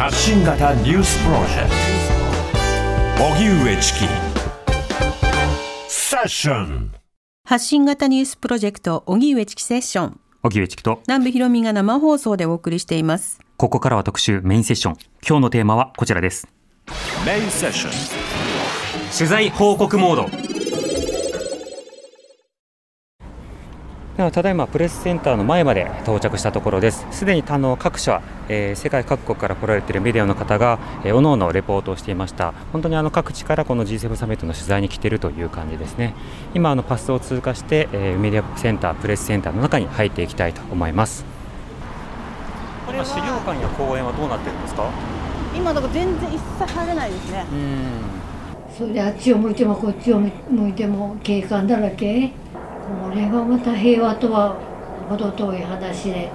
発信型ニュースプロジェクト。荻上チキ。セッション。発信型ニュースプロジェクト荻上チキセッション。荻上チキと。南部ひろみが生放送でお送りしています。ここからは特集メインセッション。今日のテーマはこちらです。メインセッション。取材報告モードではただいまプレスセンターの前まで到着したところです。すでにあの各社、えー、世界各国から来られているメディアの方が、えー、おのおのレポートをしていました。本当にあの各地からこの G7 サミットの取材に来ているという感じですね。今あのパスを通過して、えー、メディアセンタープレスセンターの中に入っていきたいと思います。これは資料館や公園はどうなってるんですか？今だから全然一切入れないですね。それであっちを向いてもこっちを向いても景観だらけこれはまた平和とは程遠い話で。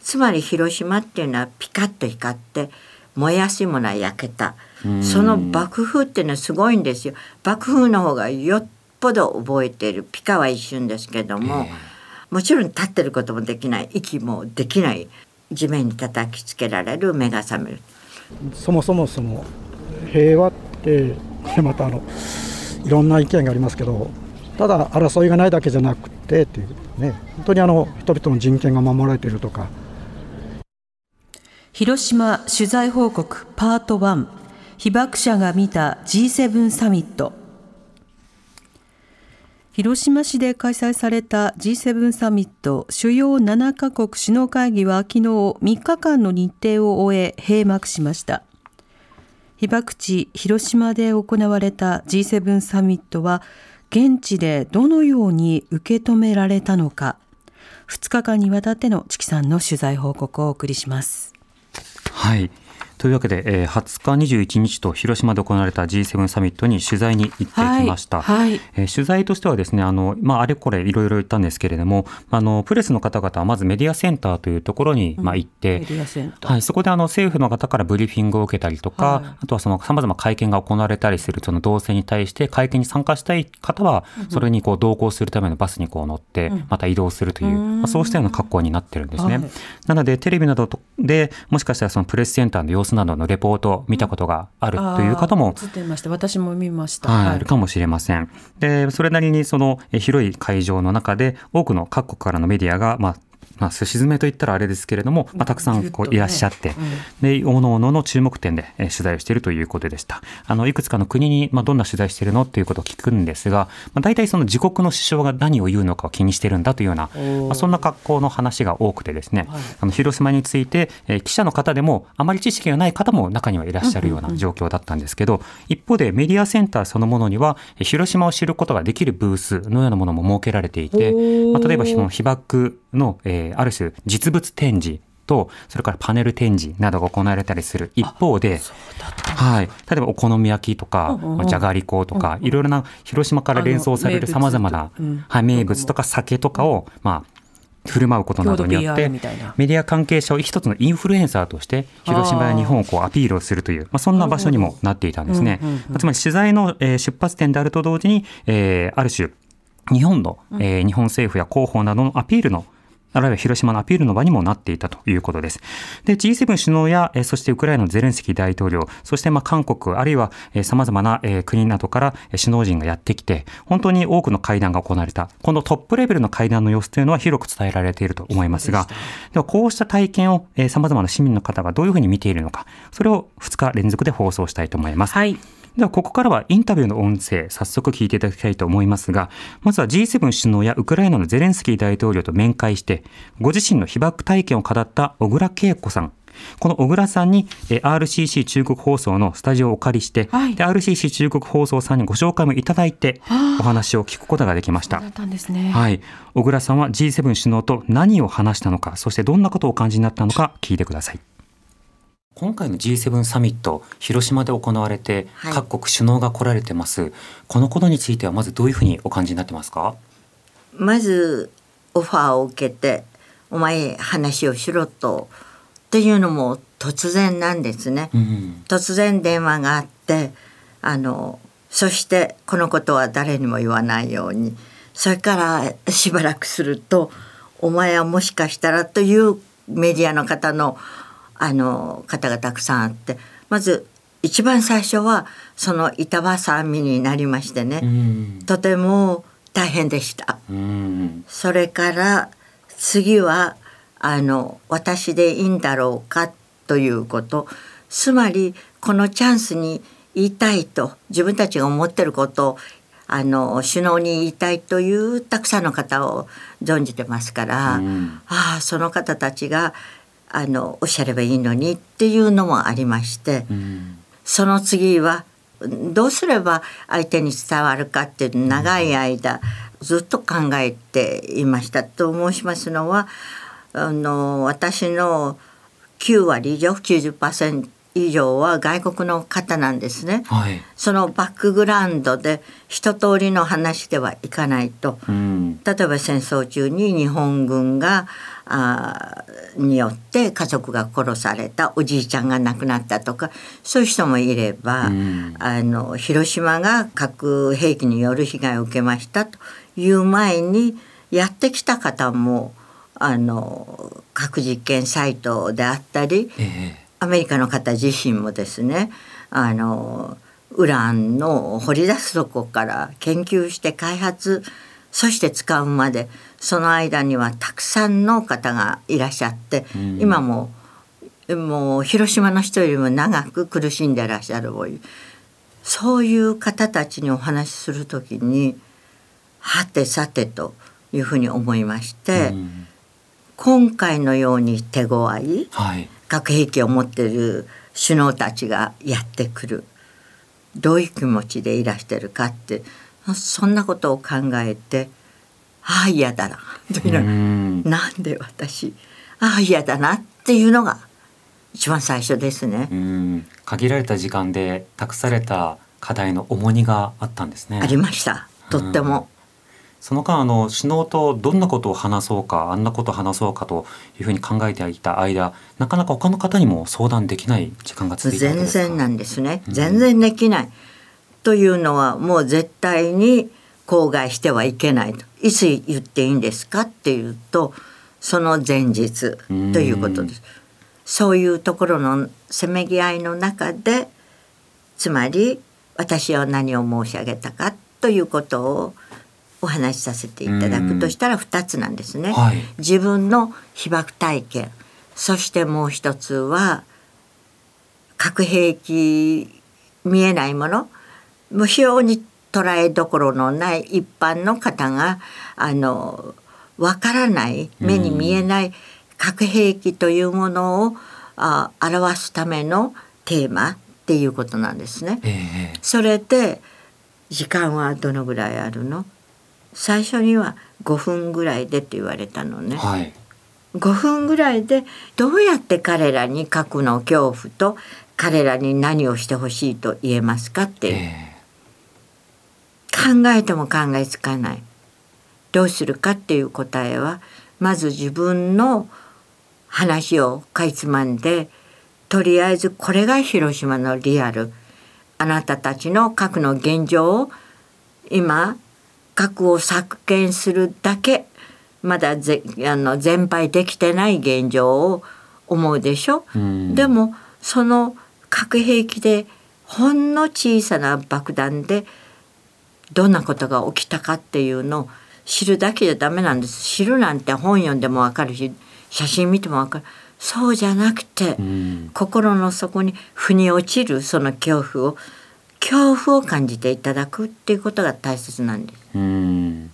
つまり広島っていうのはピカッと光って燃やしもない焼けた。その爆風っていうのはすごいんですよ。爆風の方がよっぽど覚えている。ピカは一瞬ですけども、もちろん立ってることもできない。息もできない。地面に叩きつけられる。目が覚める。そもそもその平和ってまたあのいろんな意見がありますけどただ争いがないだけじゃなくてっていうね本当にあの人々の人権が守られているとか。広島取材報告パート1被爆者が見た G7 サミット。広島市で開催された G7 サミット主要7カ国首脳会議は昨日3日間の日程を終え閉幕しました。被爆地広島で行われた G7 サミットは現地でどのように受け止められたのか。2日間にわたってのチキさんの取材報告をお送りします。はい。というわけで、えー、20日、21日と広島で行われた G7 サミットに取材に行ってきました。はいはい、えー、取材としてはですね、あの、まあ、あれこれいろいろ言ったんですけれども、あの、プレスの方々はまずメディアセンターというところに、まあ、行って、はい、そこであの、政府の方からブリーフィングを受けたりとか、はい、あとはその様々会見が行われたりするその動線に対して会見に参加したい方は、それにこう同行するためのバスにこう乗って、また移動するという、まあ、そうしたような格好になってるんですね。なので、テレビなどで、もしかしたらそのプレスセンターの様子などのレポート見たことがあるという方も、映ってました。私も見ました、はい、るかもしれません。でそれなりにその広い会場の中で多くの各国からのメディアが、まあ、まあ、すし詰めといったらあれですけれども、まあ、たくさんこういらっしゃって、ねうん、で、おのおのの注目点で取材をしているということでした。あの、いくつかの国に、まあ、どんな取材しているのっていうことを聞くんですが、まあ、大体その自国の首相が何を言うのかを気にしてるんだというような、まあ、そんな格好の話が多くてですね、はい、あの、広島について、えー、記者の方でも、あまり知識がない方も中にはいらっしゃるような状況だったんですけど、一方でメディアセンターそのものには、広島を知ることができるブースのようなものも設けられていて、まあ、例えばその被爆の、えー、ある種実物展示と、それからパネル展示などが行われたりする。一方で、はい。例えばお好み焼きとか、うんうん、じゃがりことか、いろいろな広島から連想されるさまざまな、はい、名物とか酒とかを、まあ、振る舞うことなどによって、メディア関係者を一つのインフルエンサーとして、広島や日本をこうアピールをするという、まあ、そんな場所にもなっていたんですね。つまり取材の出発点であると同時に、えー、ある種、日本の、えー、日本政府や広報などのアピールのあるいは広島のアピールの場にもなっていたということです。で、G7 首脳や、そしてウクライナのゼレンスキー大統領、そしてまあ韓国、あるいは様々な国などから首脳陣がやってきて、本当に多くの会談が行われた。このトップレベルの会談の様子というのは広く伝えられていると思いますが、ではこうした体験を様々な市民の方がどういうふうに見ているのか、それを2日連続で放送したいと思います。はい。では、ここからはインタビューの音声、早速聞いていただきたいと思いますが、まずは G7 首脳やウクライナのゼレンスキー大統領と面会して、ご自身の被爆体験を語った小倉恵子さん、この小倉さんに RCC 中国放送のスタジオをお借りして、はい、RCC 中国放送さんにご紹介もいただいて、お話を聞くことができました。ね、はい。小倉さんは G7 首脳と何を話したのか、そしてどんなことをお感じになったのか聞いてください。今回の G7 サミット広島で行われてはい。各国首脳が来られてます、このことについてはまずどういうふうにお感じになってますか？まずオファーを受けて「お前話をしろと」っていうのも突然なんですね。うん。突然電話があってあのそしてこのことは誰にも言わないように。それからしばらくすると「お前はもしかしたら」というメディアの方のあの方がたくさんあってまず一番最初はその板挟みになりましてね、うん。とても大変でした。うん。それから次はあの私でいいんだろうかということ。つまりこのチャンスに言いたいと自分たちが思ってることをあの首脳に言いたいというたくさんの方を存じてますから、うん。ああその方たちがあのおっしゃればいいのにっていうのもありまして。うんその次はどうすれば相手に伝わるかっていう長い間ずっと考えていましたと申しますのはあの私の9割以上90%以上は外国の方なんですね。はいそのバックグラウンドで一通りの話ではいかないとうん例えば戦争中に日本軍があーによって家族が殺されたおじいちゃんが亡くなったとかそういう人もいれば、うん。あの広島が核兵器による被害を受けましたという前にやってきた方もあの核実験サイトであったりえアメリカの方自身もですねあのウランの掘り出すとこから研究して開発そして使うまでその間にはたくさんの方がいらっしゃって、うん。今ももう広島の人よりも長く苦しんでらっしゃるそういう方たちにお話しするときにはてさてというふうに思いましえて、うん。今回のように手強いはい。核兵器を持っている首脳たちがやってくるどういう気持ちでいらしてるかってそんなことを考えてああ嫌だなといううのん。なんで私ああ嫌だなっていうのが一番最初ですね。うん。限られた時間で託された課題の重荷があったんですね。ありました。とっても。その間あの首脳とどんなことを話そうかあんなことを話そうかというふうに考えていた間なかなか他の方にも相談できない時間が続いたわけ全ですか？然なんですね、うん。全然できないというのはもう絶対に口外してはいけない。といつ言っていいんですかっていうとその前日ということです。そういうところのせめぎ合いの中でつまり私は何を申し上げたかということをお話しさせていただくとしたら2つなんですね。はい。自分の被爆体験そしてもう一つは核兵器見えないものもう非常に捉えどころのない一般の方があのわからない目に見えない核兵器というものをあ表すためのテーマっていうことなんですね。ええそれで時間はどのぐらいあるの？最初には5分ぐらいでって言われたのね。はい。5分ぐらいでどうやって彼らに核の恐怖と彼らに何をしてほしいと言えますかっていう、え考えても考えつかない。どうするかっていう答えはまず自分の話をかいつまんでとりあえずこれが広島のリアル。あなたたちの核の現状を今核を削減するだけ。まだぜあの全廃できてない現状を思うでしょ、うん。でもその核兵器でほんの小さな爆弾でどんなことが起きたかっていうのを知るだけじゃダメなんです。知るなんて本読んでもわかるし写真見てもわかる。そうじゃなくて、うん。心の底に腑に落ちるその恐怖を恐怖を感じていただくっていうことが大切なんです。うん。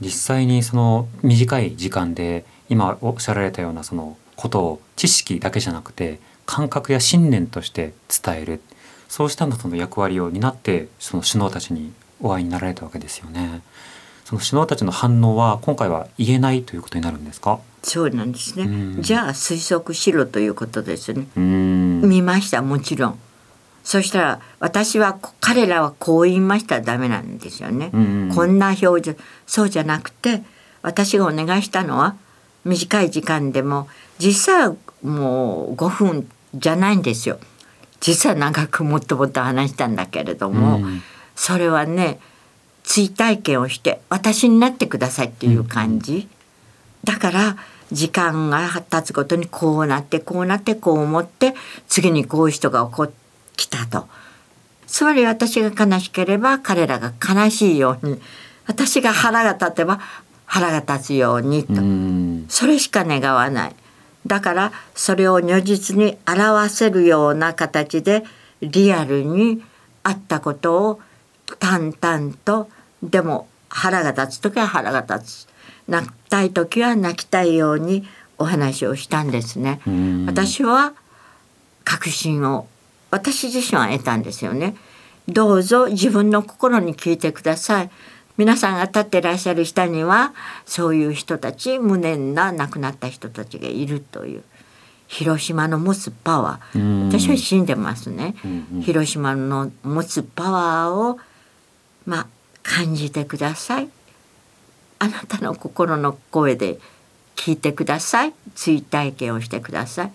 実際にその短い時間で今おっしゃられたようなそのことを知識だけじゃなくて感覚や信念として伝える。そうしたその役割を担ってその首脳たちにお会いになられたわけですよね。その首脳たちの反応は今回は言えないということになるんですか？そうなんですね、うん。じゃあ推測しろということですね。うん。見ましたもちろん。そしたら私はこ彼らはこう言いましたらダメなんですよね、うんこんな表情。そうじゃなくて私がお願いしたのは短い時間でも実際はもう5分じゃないんですよ。実は長くもっともっと話したんだけれども、うんそれはね追体験をして私になってくださいっていう感じ、だから時間が経つごとにこうなってこうなってこう思って次にこういう人が起こってきたと。つまり私が悲しければ彼らが悲しいように私が腹が立てば腹が立つようにと、うん。それしか願わない。だからそれを如実に表せるような形でリアルにあったことを淡々と。でも腹が立つ時は腹が立つ。泣きたい時は泣きたいようにお話をしたんですね。うん。私は確信を私自身は得たんですよね。どうぞ自分の心に聞いてください。皆さんが立ってらっしゃる下にはそういう人たち無念な亡くなった人たちがいるという。広島の持つパワー。うん。私は信んでますね、うんうん。広島の持つパワーをまあ感じてください。あなたの心の声で聞いてください。追体験をしてください。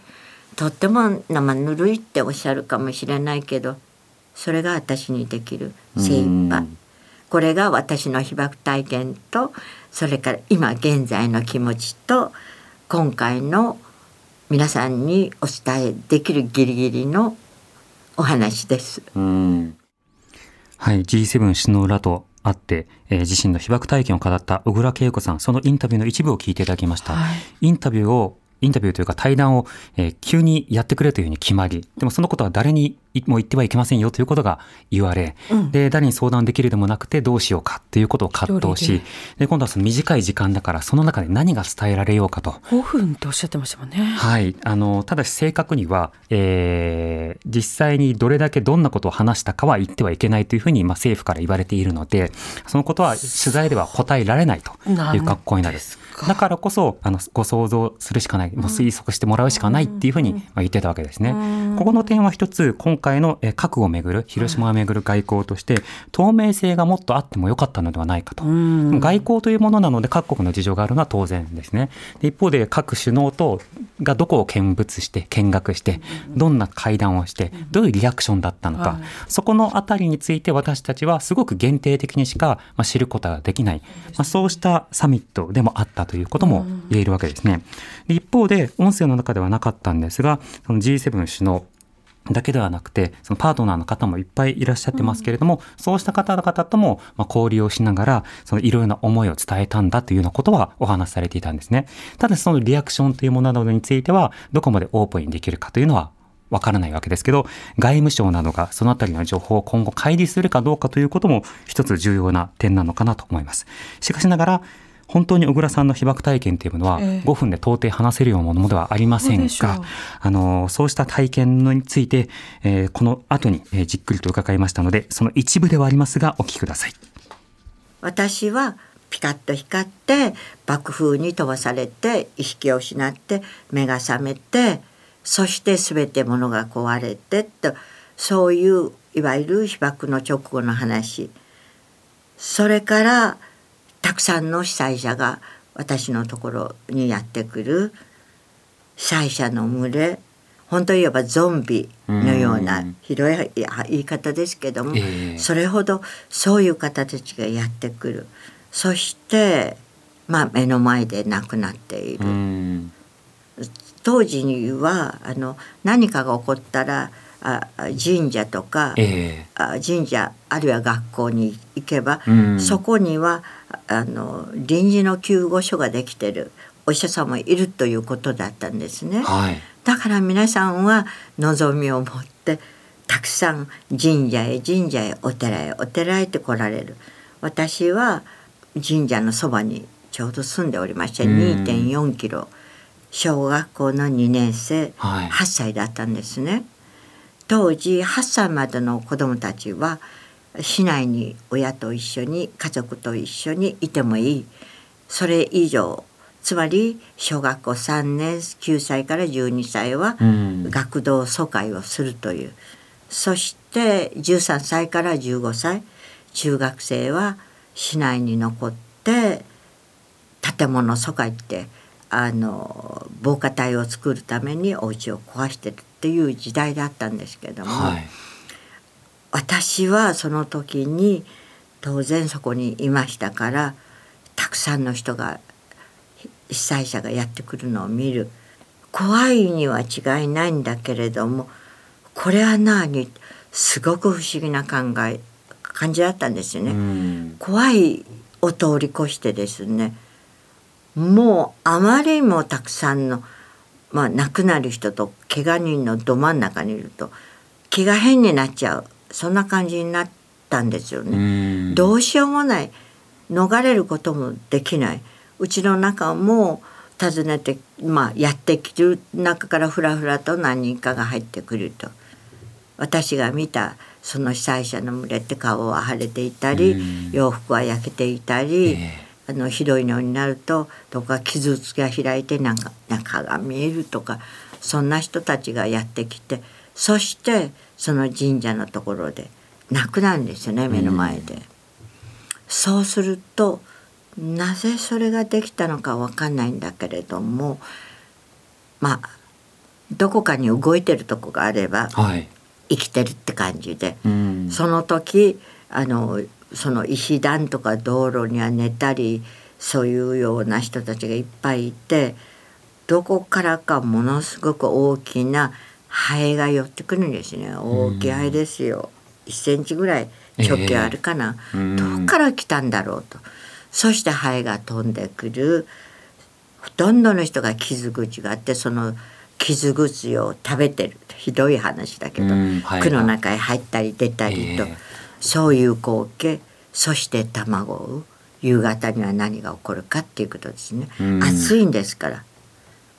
とっても生ぬるいっておっしゃるかもしれないけどそれが私にできる精一杯。うん。これが私の被爆体験とそれから今現在の気持ちと今回の皆さんにお伝えできるギリギリのお話です。うんはい、G7 首脳らと会って、えー自身の被爆体験を語った小倉恵子さん、そのインタビューの一部を聞いていただきました。インタビューをインタビューというか対談を、えー急にやってくれというふうに決まり、でもそのことは誰にも言ってはいけませんよということが言われ、で、誰に相談できるでもなくてどうしようかということを葛藤し、で、今度はその短い時間だからその中で何が伝えられようかと。5分とおっしゃってましたもんね。はい。あの、ただし正確には、えー実際にどれだけどんなことを話したかは言ってはいけないというふうに、まあ、政府から言われているので、そのことは取材では答えられないという格好になる。だからこそ、あの、ご想像するしかない、もう推測してもらうしかないっていうふうに、まあ、言ってたわけですね。ここの点は一つ、今回のえー核をめぐる、広島をめぐる外交として、透明性がもっとあってもよかったのではないかと。外交というものなので各国の事情があるのは当然ですね。で一方で各首脳とがどこを見物して見学してどんな会談をしてどういうリアクションだったのか、そこのあたりについて私たちはすごく限定的にしかまあ知ることができない、まあ、そうしたサミットでもあったということも言えるわけですね。で一方で音声の中ではなかったんですがその G7 首脳だけではなくて、そのパートナーの方もいっぱいいらっしゃってますけれども、そうした方々とも、まあ、交流をしながら、そのいろいろな思いを伝えたんだというようなことはお話しされていたんですね。ただそのリアクションというものなどについては、どこまでオープンにできるかというのはわからないわけですけど、外務省などがそのあたりの情報を今後開示するかどうかということも一つ重要な点なのかなと思います。しかしながら、本当に小倉さんの被爆体験というものはええ。5分で到底話せるようなものではありませんそうでしょう。が、あのそうした体験について、えーこの後に、えーじっくりと伺いましたのでその一部ではありますがお聞きください。私はピカッと光って爆風に飛ばされて意識を失って目が覚めてそして全て物が壊れてとそういういわゆる被爆の直後の話。それからたくさんの被災者が私のところにやってくる被災者の群れ本当言えばゾンビのようなうん。広い言い方ですけども、ええ。それほどそういう方たちがやってくる。そしてまあ目の前で亡くなっている、うん。当時にはあの何かが起こったらああ神社とか、えあ神社あるいは学校に行けば、うん。そこにはあの臨時の救護所ができてるお医者さんもいるということだったんですね。ーはい。だから皆さんは望みを持ってたくさん神社へ神社へお寺へお寺へって来られる。私は神社のそばにちょうど住んでおりましてうん。2.4キロ小学校の2年生はい。8歳だったんですね。当時8歳までの子どもたちは市内に親と一緒に家族と一緒にいてもいい。それ以上つまり小学校3年9歳から12歳はうん。学童疎開をするという。そして13歳から15歳中学生は市内に残って建物疎開ってあの防火帯を作るためにお家を壊してるっていう時代だったんですけども、はい。私はその時に当然そこにいましたからたくさんの人が被災者がやってくるのを見る。怖いには違いないんだけれどもこれは何？すごく不思議な考え感じだったんですよね。うん。怖いを通り越してですねもうあまりにもたくさんの、まあ、亡くなる人と怪我人のど真ん中にいると気が変になっちゃう。そんな感じになったんですよね。うん。どうしようもない。逃れることもできない。うちの中も訪ねて、まあ、やってきる中からふらふらと何人かが入ってくると。私が見たその被災者の群れって顔は腫れていたり、うん。洋服は焼けていたり、えあのひどいのになるとどこか傷つきが開いてなんか中が見えるとかそんな人たちがやってきてそしてその神社のところで亡くなるんですよね目の前で。そうするとなぜそれができたのかわかんないんだけれどもまあどこかに動いてるとこがあればはい生きてるって感じで。うんその時あのその石段とか道路には寝たりそういうような人たちがいっぱいいてどこからかものすごく大きなハエが寄ってくるんですね。大きいハエですよ、1センチぐらい直径あるかな、ええうんどこから来たんだろうと。そしてハエが飛んでくる。ほとんどの人が傷口があってその傷口を食べてる。ひどい話だけど、うん。ハエが区の中へ入ったり出たりと、ええそういう光景そして卵を産む夕方には何が起こるかっていうことですね、うん。暑いんですから。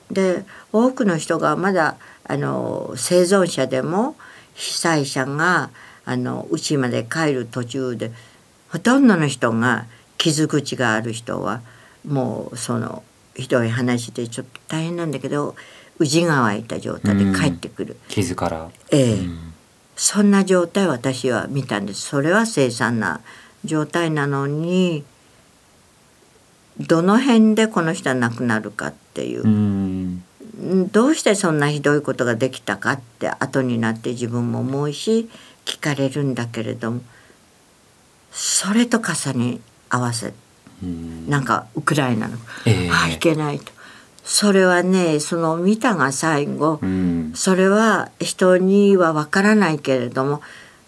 で多くの人がまだあの生存者でも被災者があの家まで帰る途中でほとんどの人が傷口がある人はもうそのひどい話でちょっと大変なんだけど宇治が湧いた状態で帰ってくる。傷から。ええ。うんそんな状態を私は見たんです。それは凄惨な状態なのにどの辺でこの人は亡くなるかっていう。う、ん。どうしてそんなひどいことができたかって後になって自分も思うし聞かれるんだけれどもそれと重ね合わせ。うん。なんかウクライナの、ええ。あいけないとそれはねその見たが最後、うん。それは人にはわからないけれども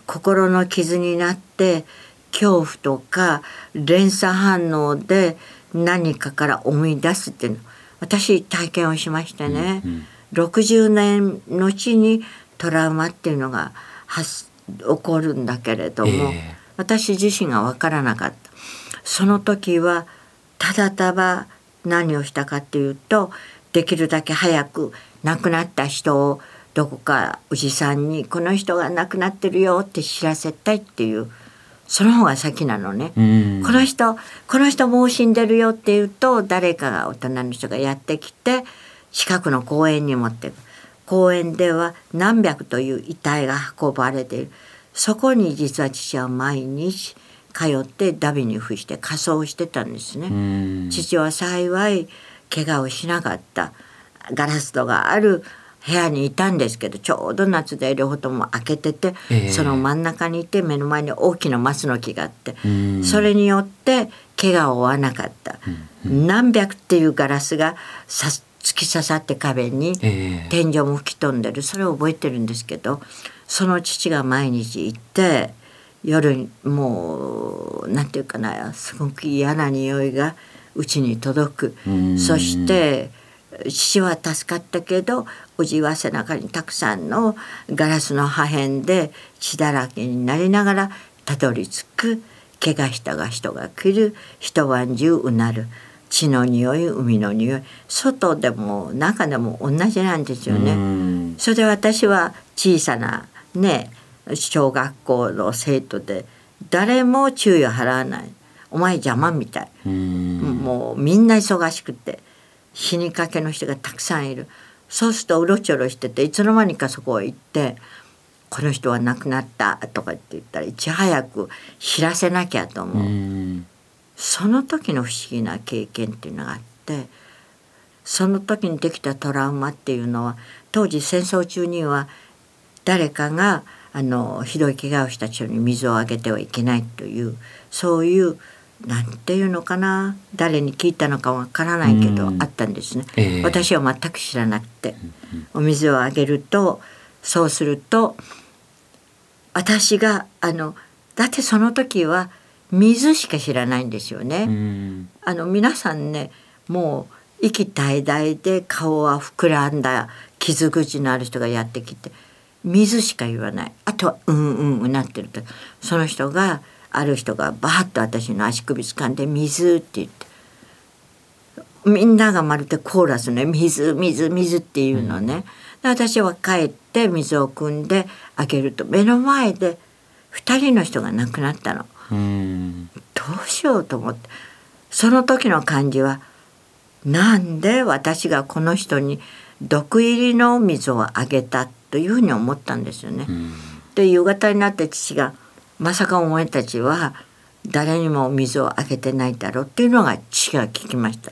心の傷になって恐怖とか連鎖反応で何かから思い出すっていうの。私体験をしましてね、うん60年後にトラウマっていうのが発起こるんだけれども、ええ。私自身が分からなかった。その時はただただ何をしたかっていうとできるだけ早く亡くなった人をどこかおじさんに「この人が亡くなってるよ」って知らせたいっていうその方が先なのね。うん。この人この人もう死んでるよって言うと誰かが大人の人がやってきて近くの公園に持っていく。公園では何百という遺体が運ばれている。そこに実は父は毎日通ってダビに付して仮装をしてたんですね。うん。父は幸い怪我をしなかった。ガラス戸がある部屋にいたんですけどちょうど夏で両方とも開けてて、ええ。その真ん中にいて目の前に大きな松の木があって、うん。それによって怪我を負わなかった、何百っていうガラスがさ突き刺さって壁に、ええ。天井も吹き飛んでる。それを覚えてるんですけどその父が毎日行って夜にもうなんていうかなすごく嫌な匂いがうちに届く。うん。そして父は助かったけどおじは背中にたくさんのガラスの破片で血だらけになりながらたどり着く。怪我したが人が来る。一晩中うなる。血の匂い海の匂い。外でも中でも同じなんですよね。うん。それで私は小さなね小学校の生徒で誰も注意を払わない。お前邪魔みたい。うん。もうみんな忙しくて死にかけの人がたくさんいる。そうするとうろちょろしてていつの間にかそこへ行って「この人は亡くなった」とかって言ったらいち早く知らせなきゃと思う。うん。その時の不思議な経験っていうのがあってその時にできたトラウマっていうのは当時戦争中には誰かがあのひどい怪我をした人に水をあげてはいけないというそういうなんていうのかな誰に聞いたのかわからないけどうんあったんですね。ええ私は全く知らなくてお水をあげるとそうすると私があのだってその時は水しか知らないんですよね。うんあの皆さんねもう息絶え絶えで顔は膨らんだ傷口のある人がやってきて水しか言わない。あとはうんうんうなってると。その人がある人がバーッと私の足首掴んで「水」って言って。みんながまるでコーラスね「水水水」っていうのね、で私は帰って水を汲んであげると目の前で2人の人が亡くなったの。うん。どうしようと思って。その時の感じはなんで私がこの人に毒入りの水をあげたというふうに思ったんですよね。で夕方になって父が「まさかお前たちは誰にも水をあげてないだろう」っていうのが父が聞きました。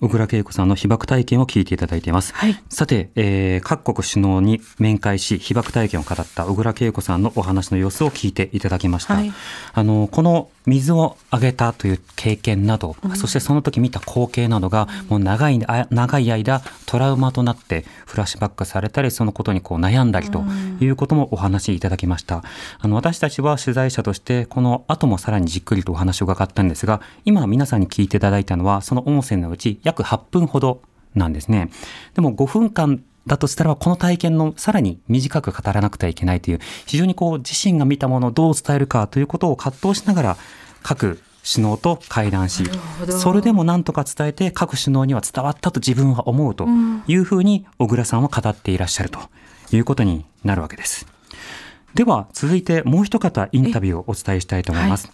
小倉恵子さんの被爆体験を聞いていただいています。はいさて、えー各国首脳に面会し被爆体験を語った小倉恵子さんのお話の様子を聞いていただきました。はいあのこの水をあげたという経験など、そしてその時見た光景などがもう長いあ長い間トラウマとなってフラッシュバックされたりそのことにこう悩んだりということもお話しいただきました。あの私たちは取材者としてこの後もさらにじっくりとお話を伺ったんですが今皆さんに聞いていただいたのはその音声のうち約8分ほどなんですね。でも5分間だとしたらこの体験のさらに短く語らなくてはいけないという非常にこう自身が見たものをどう伝えるかということを葛藤しながら各首脳と会談しそれでも何とか伝えて各首脳には伝わったと自分は思うというふうに小倉さんは語っていらっしゃるということになるわけです。では続いてもう一方インタビューをお伝えしたいと思います。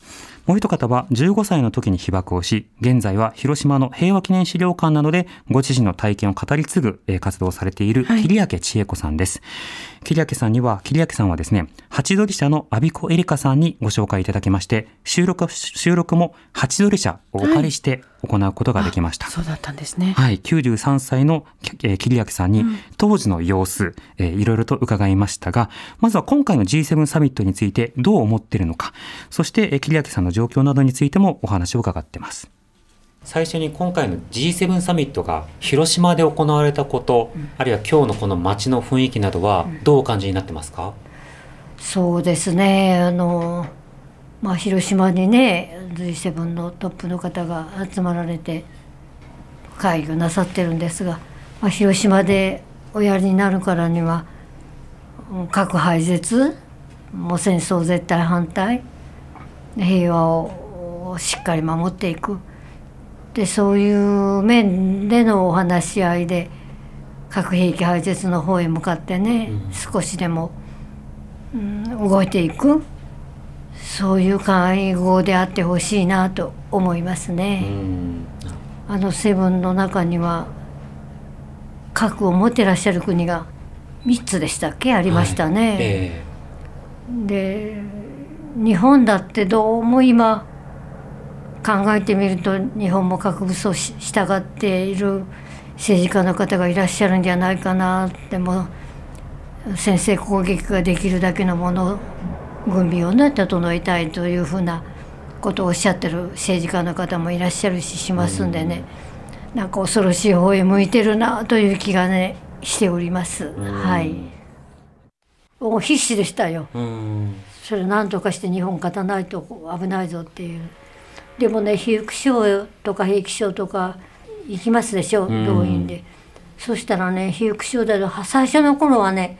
もう一方は15歳の時に被爆をし、現在は広島の平和記念資料館などでご自身の体験を語り継ぐえー活動をされているはい桐明千恵子さんです。桐明さんには、桐明さんはですね、ハチドリ社の阿比子エリカさんにご紹介いただきまして、収録、収録もハチドリ社をお借りして行うことができました。そうだったんですね。はい、93歳の、えー、桐明さんに当時の様子、えーいろいろと伺いましたが、まずは今回の G7 サミットについてどう思っているのか、そして、えー桐明さんの状況などについてもお話を伺ってます。最初に今回の G7 サミットが広島で行われたこと、あるいは今日のこの街の雰囲気などはどうお感じになってますか、そうですね。あの、まあ、広島にね G7 のトップの方が集まられて会議をなさってるんですが、まあ、広島でおやりになるからにはうん核廃絶もう戦争絶対反対平和をしっかり守っていく。でそういう面でのお話し合いで核兵器廃絶の方へ向かってね、少しでもうん動いていく。そういう会合であってほしいなと思いますね。あのセブンの中には核を持ってらっしゃる国が3つでしたっけ？ありましたね。え。で日本だってどうも今考えてみると日本も核武装し従っている政治家の方がいらっしゃるんじゃないかなってもう先制攻撃ができるだけのもの軍備をね整えたいというふうなことをおっしゃってる政治家の方もいらっしゃるししますんでね、なんか恐ろしい方へ向いてるなという気がねしております。はい。もう必死でしたよ。えうんそれ何とかして日本勝たないと危ないぞっていう。でもね被服廠とか兵器廠とか行きますでしょん。動員で、そしたらね被服廠だと最初の頃はね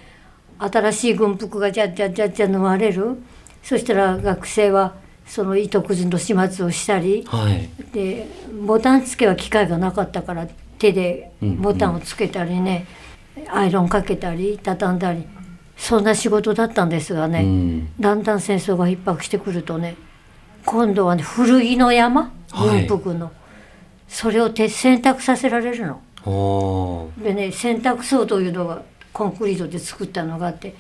新しい軍服がじゃっじゃっじゃっじゃ縫われる。そしたら学生はその糸くずの始末をしたり。はい。でボタン付けは機械がなかったから手でボタンをつけたりね、アイロンかけたり畳んだりそんな仕事だったんですがね、うん。だんだん戦争が逼迫してくるとね今度はね古着の山はい。軍服の、それを手洗濯させられるの。でね洗濯槽というのがコンクリートで作ったのがあって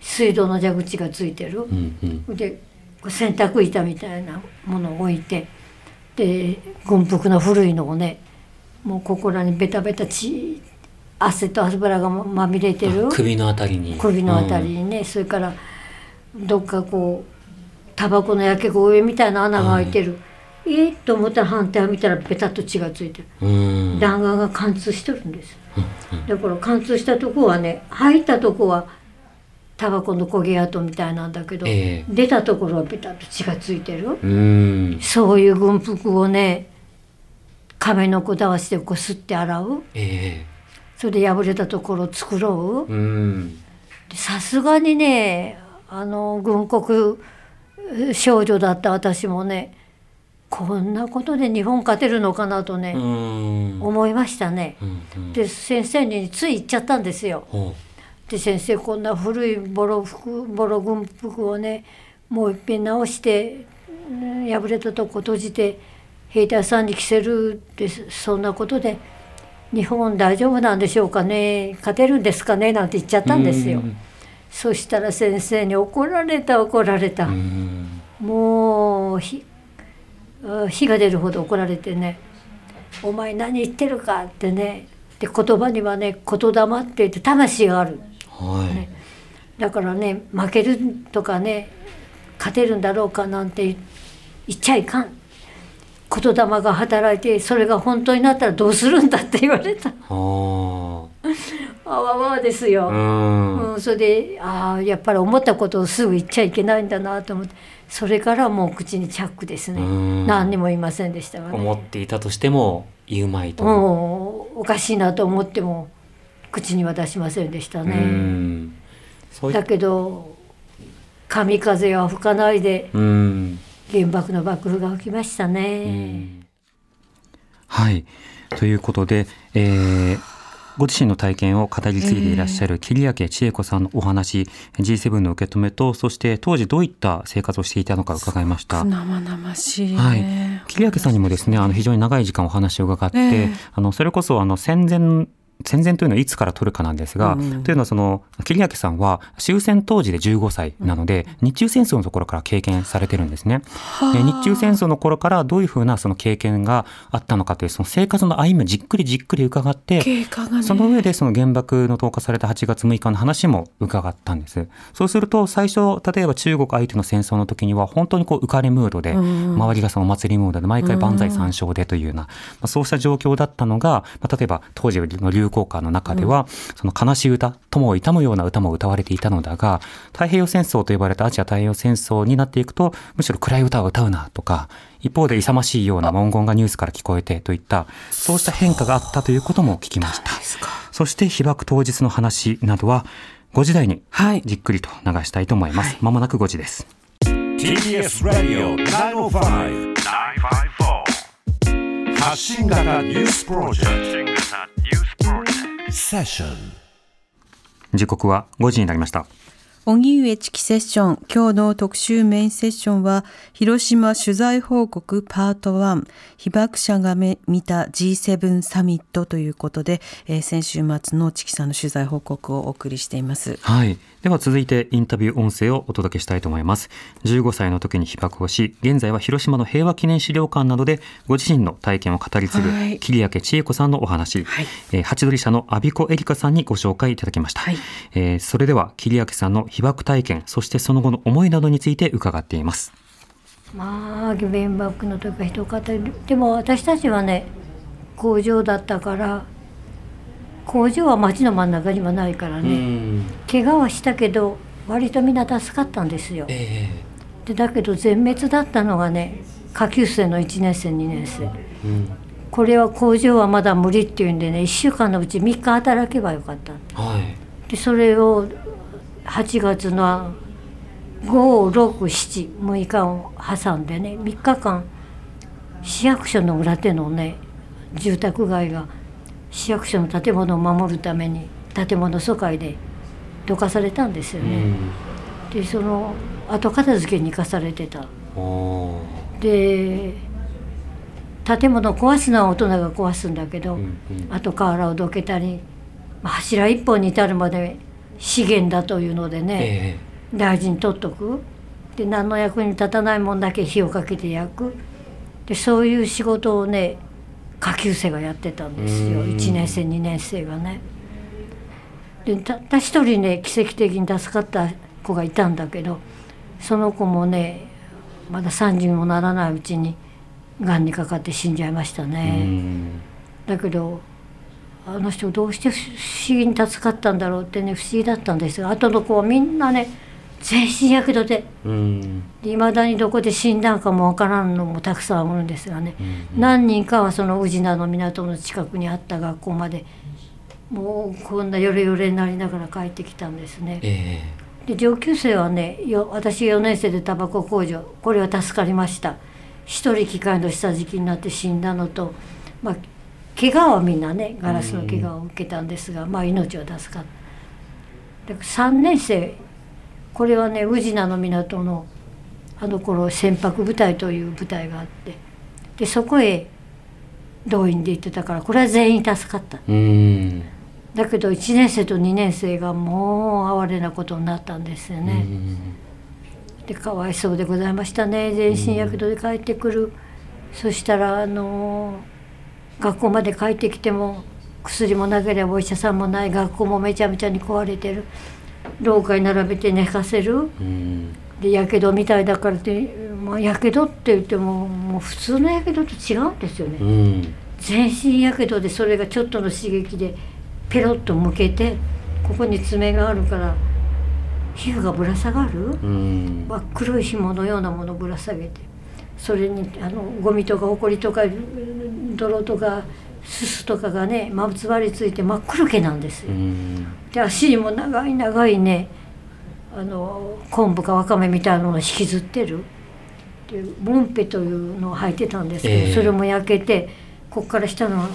水道の蛇口がついてる。うんうん。で洗濯板みたいなものを置いてで軍服の古いのをねもうここらにベタベタ血汗と油がままみれてる？あ首のあたりに。首のあたりにね、それからどっかこうタバコの焼け焦げみたいな穴が開いてる、えっと思ったら反対を見たらベタッと血がついてる、うん。うん弾丸が貫通してるんです、だから貫通したとこはね入ったとこはタバコの焦げ跡みたいなんだけど、ええ。出たところはベタッと血がついてる、うん。そういう軍服をね亀の粉だしでこすって洗う。えそれで破れたところを作ろう。さすがにねあの軍国少女だった私もねこんなことで日本勝てるのかなとね、うん。思いましたね。で先生につい言っちゃったんですよ。ほで先生こんな古いボロ服ボロ軍服をねもう一遍直してうん破れたとこ閉じて兵隊さんに着せるってそんなことで日本大丈夫なんでしょうかね。勝てるんですかね。なんて言っちゃったんですよ。そしたら先生に怒られた怒られた。もう火が出るほど怒られてね「お前何言ってるか」ってね。で言葉にはね言霊って言って魂がある。はい、ね。だからね負けるとかね勝てるんだろうかなんて言っちゃいかん言霊が働いてそれが本当になったらどうするんだって言われた。ああわわですよ。あうん。うん、それでああやっぱり思ったことをすぐ言っちゃいけないんだなと思って。それからもう口にチャックですね。うん。何にも言いませんでしたがね。思っていたとしても言うまいと。もうおかしいなと思っても口には出しませんでしたうねういだけど神風は吹かないで。うん原爆の爆風が吹きましたうね、ん。はい。ということで、えーご自身の体験を語り継いでいらっしゃる桐明千恵子さんのお話、G7 の受け止めとそして当時どういった生活をしていたのか伺いました。生々しいね、はい、桐明さんにもですねあの非常に長い時間お話を伺って、ええ。あのそれこそあの戦前戦前というのはいつから取るかなんですが、うんというのはその桐明さんは終戦当時で15歳なので、日中戦争のところから経験されてるんですね。で日中戦争の頃からどういうふうなその経験があったのかというその生活の歩みをじっくりじっくり伺ってね。その上でその原爆の投下された8月6日の話も伺ったんです。そうすると最初例えば中国相手の戦争の時には本当にこう浮かれムードで、うん。周りがそのお祭りムードで毎回万歳三唱でというような、まあ、そうした状況だったのが、まあ、例えば当時の流行歌の中では、その悲しい歌友を悼むような歌も歌われていたのだが太平洋戦争と呼ばれたアジア太平洋戦争になっていくとむしろ暗い歌を歌うなとか一方で勇ましいような文言がニュースから聞こえてといったそうした変化があったということも聞きました。そして被爆当日の話などは5時台にはいじっくりと流したいと思います。まもなく5時です。TBS ラディオ905 954発信型ニュースプロジェクト時刻は5時になりました。荻上チキセッション今日の特集メインセッションは広島取材報告パート1被爆者がめ見た G7 サミットということで、えー先週末のチキさんの取材報告をお送りしていますはい。では続いてインタビュー音声をお届けしたいと思います。15歳の時に被爆をし、現在は広島の平和記念資料館などでご自身の体験を語り継ぐはい桐明千恵子さんのお話、はいえーハチドリ社の阿比子エリカさんにご紹介いただきました。はいえーそれでは桐明さんの被爆体験、そしてその後の思いなどについて伺っています。まあ原爆の時はひどかったでも私たちはね工場だったから工場は町の真ん中にはないからね、ん。怪我はしたけど割とみんな助かったんですよえでだけど全滅だったのがね下級生の1年生2年生えうん。これは工場はまだ無理っていうんでね1週間のうち3日働けばよかったはい。でそれを8月の5676日を挟んでね3日間市役所の裏手のね住宅街が市役所の建物を守るために建物疎開でどかされたんですよね。でその後片付けに行かされてた。で建物を壊すのは大人が壊すんだけど、うんうん。後瓦をどけたりまあ柱一本に至るまで資源だというのでね、え大事に取っとく。で何の役に立たないもんだけ火をかけて焼く。でそういう仕事をね下級生がやってたんですようん1年生2年生がね。でたった一人ね奇跡的に助かった子がいたんだけどその子もねまだ30にもならないうちにがんにかかって死んじゃいましたえね。うんだけどあの人どうして不思議に助かったんだろうってね不思議だったんですが後の子はみんなね全身やけどで。うん。いまだにどこで死んだんかもわからんのもたくさんあるんですがね、うん何人かはその宇品の港の近くにあった学校までもうこんなヨレヨレになりながら帰ってきたんですね。えで上級生はねよ私4年生でタバコ工場これは助かりました。一人機械の下敷きになって死んだのとまあ怪我はみんなねガラスの怪我を受けたんですが、まあ命は助かった。だから3年生これはね宇品の港のあの頃船舶部隊という部隊があってでそこへ動員で行ってたからこれは全員助かった。だけど1年生と2年生がもう哀れなことになったんですよね。でかわいそうでございましたね。全身やけどで帰ってくる、そしたらあの学校まで帰ってきても薬もなければお医者さんもない。学校もめちゃめちゃに壊れてる廊下に並べて寝かせる。うん。でやけどみたいだからってまあやけどって言ってももう普通のやけどと違うんですよね。うん。全身やけどでそれがちょっとの刺激でペロッと向けてここに爪があるから皮膚がぶら下がる？うん。真っ黒い紐のようなものをぶら下げてそれにあのゴミとかほこりとか泥とかすすとかがねまつわりついて真っ黒けなんですよ。う。んで足にも長い長いねあの昆布かわかめみたいなのを引きずってる。でモンペというのを履いてたんですけど、ええ。それも焼けてここから下の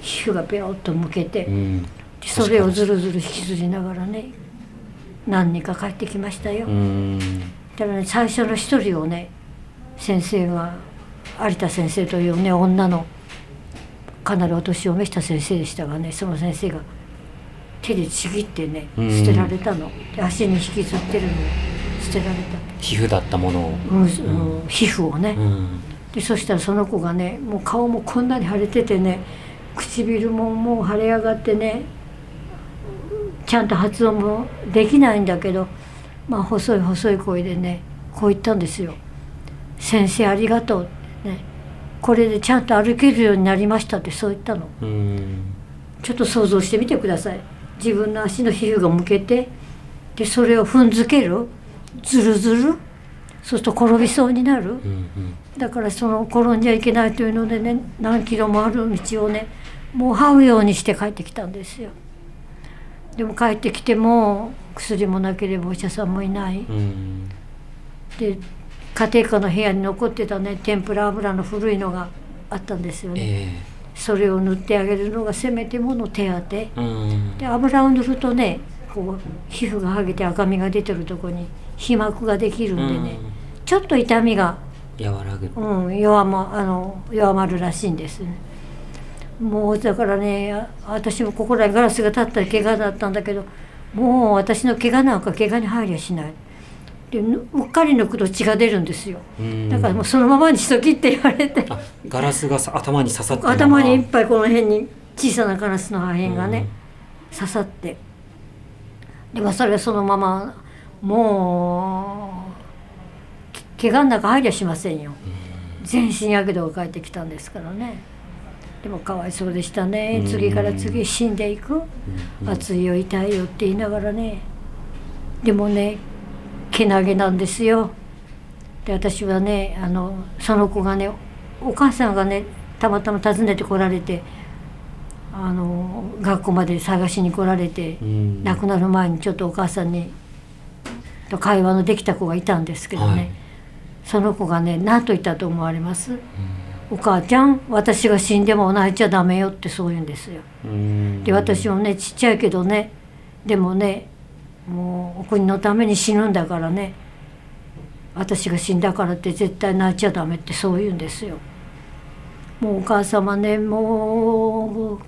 皮膚がペロッとむけて、うん。でそれをずるずる引きずりながらね何人か帰ってきましたよ。うん。だからね最初の一人をね先生が有田先生というね女のかなりお年を召した先生でしたがねその先生が手でちぎってねうん。捨てられたの、で足に引きずってるのを捨てられ皮膚だったものを。た、うんうん。皮膚をね、うん。でそしたらその子がねもう顔もこんなに腫れててね唇ももう腫れ上がってねちゃんと発音もできないんだけどまあ細い細い声でねこう言ったんですよ「先生ありがとう」ってね「これでちゃんと歩けるようになりました」ってそう言ったの。うん。ちょっと想像してみてください自分の足の皮膚がむけてでそれを踏んづける。ずるずるそうすると転びそうになる、うんだからその転んじゃいけないというのでね何キロもある道をねもう這うようにして帰ってきたんですよ。でも帰ってきても薬もなければお医者さんもいない。うん。で家庭科の部屋に残ってたね天ぷら油の古いのがあったんですよね、えそれを塗ってあげるのがせめてもの手当えうん。で油を塗るとねこう皮膚が剥げて赤みが出てるとこに皮膜ができるんでね、ちょっと痛みが和らぐ。うん、弱まあの弱まるらしいんですね。もうだからねあ私もここらにガラスが立った怪我だったんだけどもう私の怪我なんか怪我に入りゃしないでぬうっかり抜くと血が出るんですよ。うん。だからもうそのままにしときって言われて。あガラスがさ頭に刺さって頭にいっぱいこの辺に小さなガラスの破片がね、刺さって。でもそれはそのままもうけ怪我の中入りゃしませんよ。全身やけどが返ってきたんですからね。でもかわいそうでしたね。次から次へ死んでいく。熱いよ痛いよって言いながらね。でもねけなげなんですよ。で私はねあのその子がねお母さんがねたまたま訪ねてこられてあの学校まで探しに来られて、うん。亡くなる前にちょっとお母さんにと会話のできた子がいたんですけどね、はい。その子がね何と言ったと思われます、お母ちゃん私が死んでも泣いちゃダメよってそう言うんですよ。うん。で私もねちっちゃいけどねでもねもうお国のために死ぬんだからね私が死んだからって絶対泣いちゃダメってそう言うんですよ。もうお母様ねもう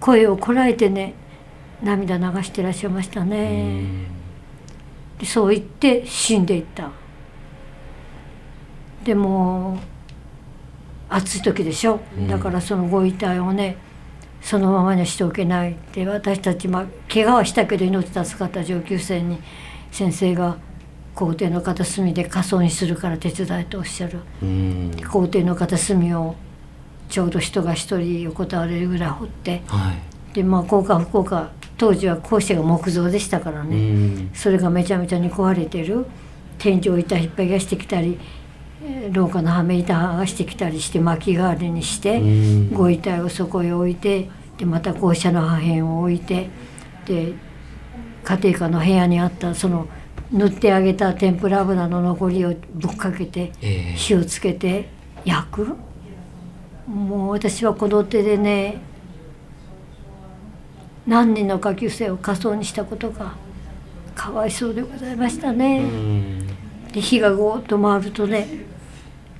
声をこらえてね涙流してらっしゃいましたね。でそう言って死んでいった。でも暑い時でしょだからそのご遺体をねそのままにしておけない。って私たちまあ怪我はしたけど命助かった上級生に先生が校庭の片隅で仮装にするから手伝いとおっしゃる。校庭の片隅をちょうど人が一人横たわれるぐらい掘ってはい。でまあ効果不効果当時は校舎が木造でしたからうね、ん。それがめちゃめちゃに壊れてる。天井板引っ張り出してきたりえー廊下のはめ板剥がしてきたりして薪代わりにして、うん。ご遺体をそこへ置いてでまた校舎の破片を置いてで家庭科の部屋にあったその塗ってあげた天ぷら油の残りをぶっかけてええ。火をつけて焼く？もう私はこの手でね何人の下級生を火葬にしたことがかわいそうでございましたね。うん。で火がゴーッと回るとね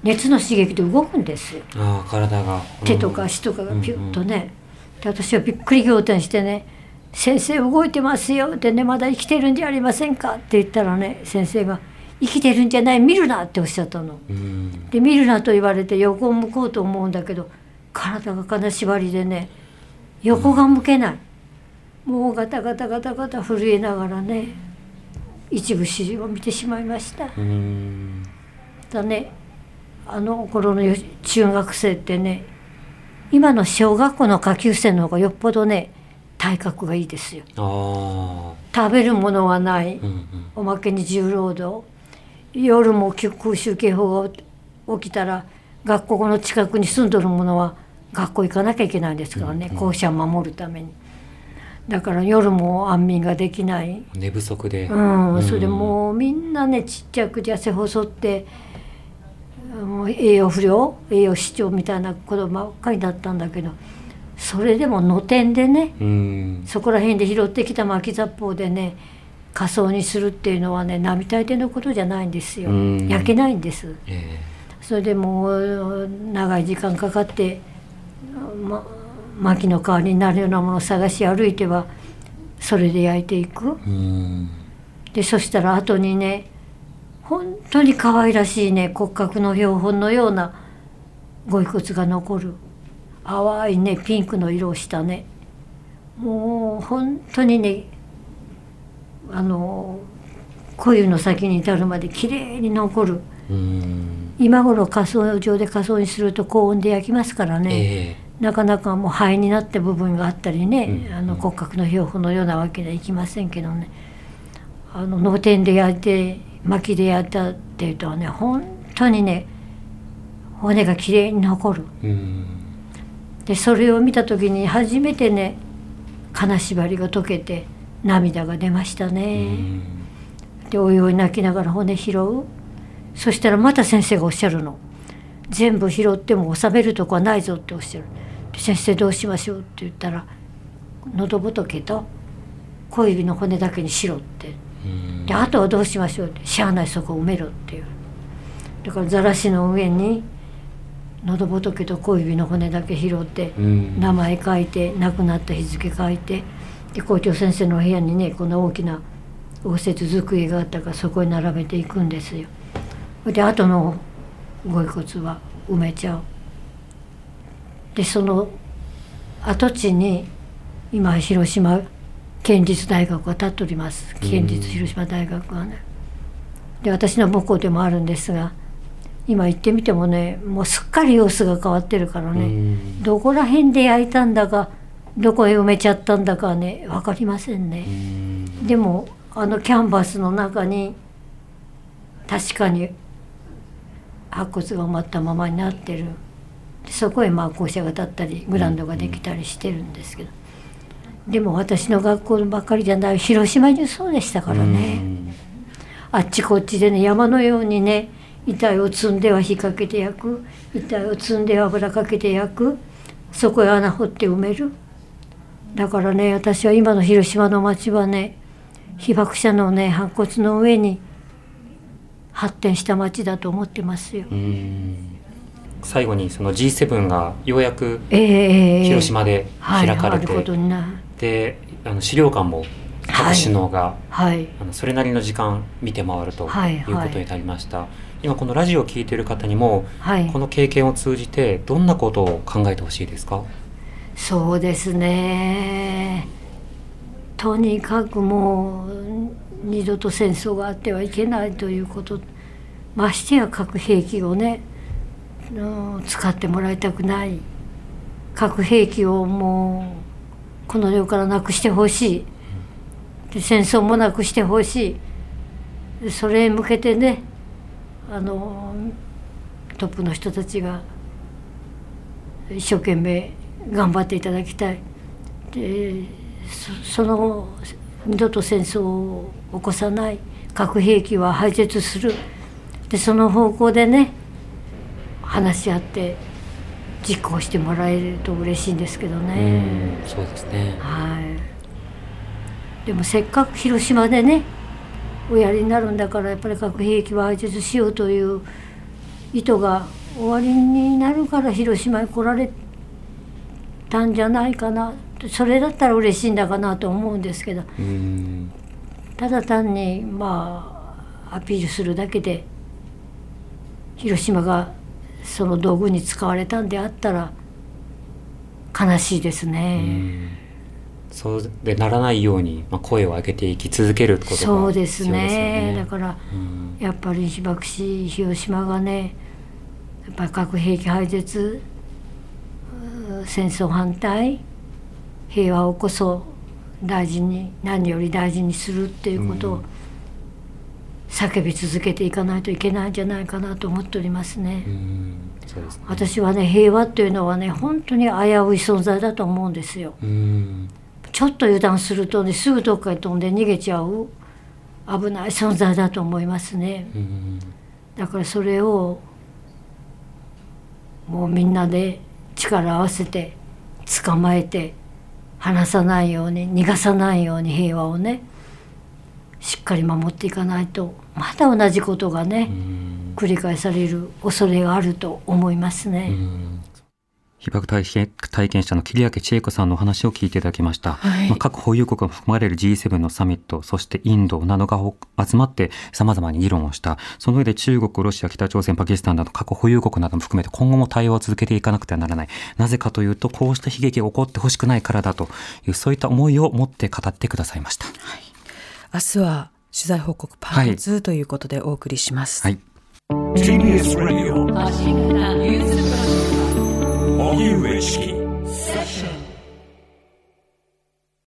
熱の刺激で動くんです。よああ体が。手とか足とかがピュッとね、で私はびっくり仰天してね「先生動いてますよ」でね「まだ生きてるんじゃありませんか」って言ったらね先生が「生きてるんじゃない？見るな」っておっしゃったの。うん。で見るなと言われて横を向こうと思うんだけど体が金縛りでね横が向けない、もうガタガタガタガタ震えながらね一部始終を見てしまいました。うん。だねあの頃のよ中学生ってね今の小学校の下級生の方がよっぽどね体格がいいですよ。あ食べるものはないあうんうん。おまけに重労働。夜も空襲警報が起きたら学校の近くに住んどる者は学校行かなきゃいけないんですからね、校舎を守るために。だから夜も安眠ができない。寝不足で。うん、それでもうみんなねちっちゃく痩せ細ってもう栄養不良栄養失調みたいな子供ばっかりだったんだけどそれでも野天でねうん。そこら辺で拾ってきた巻き雑報でね仮装にするっていうのはね並大抵のことじゃないんですよ。うん。焼けないんです。えそれでもう長い時間かかって、ま、薪の代わりになるようなものを探し歩いてはそれで焼いていく。でそしたら後にね本当に可愛らしいね骨格の標本のようなご遺骨が残る。淡いねピンクの色をしたね。もう本当にねあの小湯の先に至るまで綺麗に残る。うん。今頃火葬場で火葬にすると高温で焼きますからね、ええ。なかなかもう灰になった部分があったりね、うん。あの骨格の標本のようなわけにはいきませんけどね。あの脳天で焼いて薪で焼いたっていうとはね本当にね骨がきれいに残る。うん。でそれを見た時に初めてね金縛りが解けて涙が出ましたうね、ん。でおいおい泣きながら骨拾う。そしたらまた先生がおっしゃるの。全部拾っても収めるとこはないぞっておっしゃる。で先生どうしましょうって言ったら喉仏と小指の骨だけにしろって。うんであとはどうしましょうってしゃあないそこ埋めろっていうだからざらしの上に喉仏と小指の骨だけ拾ってうん名前書いて亡くなった日付書いてで校長先生の部屋にねこの大きな応接机があったからそこに並べていくんですよ。で後のご遺骨は埋めちゃう。でその跡地に今広島県立大学が建っております県立広島大学はね。で私の母校でもあるんですが今行ってみてもねもうすっかり様子が変わってるからね。うんどこら辺で焼いたんだかどこへ埋めちゃったんだかね分かりませんね。でもあのキャンバスの中に確かに白骨が埋まったままになってるでそこへまあ校舎が建ったりグラウンドができたりしてるんですけどでも私の学校ばっかりじゃない広島中そうでしたからね。あっちこっちでね山のようにね遺体を積んでは火かけて焼く遺体を積んでは油かけて焼くそこへ穴掘って埋める。だからね私は今の広島の町はね被爆者のね白骨の上に発展した町だと思ってますよ。最後にその G7 がようやくええええ。広島で開かれて、はい、あることになるであの資料館も各首脳が、はい。あのそれなりの時間見て回るとはいいうことになりました、今このラジオを聞いている方にもはい。この経験を通じてどんなことを考えてほしいですか？そうですね。とにかくもう二度と戦争があってはいけないということ。ましてや核兵器をねうん使ってもらいたくない。核兵器をもうこの世からなくしてほしい。戦争もなくしてほしい。それへ向けてねあのトップの人たちが一生懸命頑張っていただきたい。でそその二度と戦争を起こさない。核兵器は廃絶する。でその方向でね話し合って実行してもらえると嬉しいんですけどね。うんそうですね。はい、でもせっかく広島でねおやりになるんだからやっぱり核兵器は廃絶しようという意図が終わりになるから広島に来られたんじゃないかなそれだったら嬉しいんだかなと思うんですけど。うん。ただ単にまあアピールするだけで広島がその道具に使われたんであったら悲しいですね。そうでならないように、まあ、声を上げていき続けることが必要そうですよね。だからうん。やっぱり被爆地広島がねやっぱり核兵器廃絶戦争反対平和をこそ大事に何より大事にするっていうことを叫び続けていかないといけないんじゃないかなと思っておりますね。すね私はね平和っていうのはね本当に危うい存在だと思うんですよ。うんちょっと油断するとねすぐどっかに飛んで逃げちゃう危ない存在だと思いますね。うんだからそれをもうみんなで力を合わせて捕まえて離さないように逃がさないように平和をねしっかり守っていかないとまた同じことがね繰り返される恐れがあると思いますね。被爆体験体験者の桐明千恵子さんのお話を聞いていただきました、はい。まあ、各保有国が含まれる G7 のサミットそしてインドなどが集まってさまざまに議論をした。その上で中国ロシア北朝鮮パキスタンなど各保有国なども含めて今後も対話を続けていかなくてはならない。なぜかというとこうした悲劇が起こってほしくないからだというそういった思いを持って語ってくださいました。明日は取材報告パート2ということでお送りします。はい。TBS Radio 荻上チキ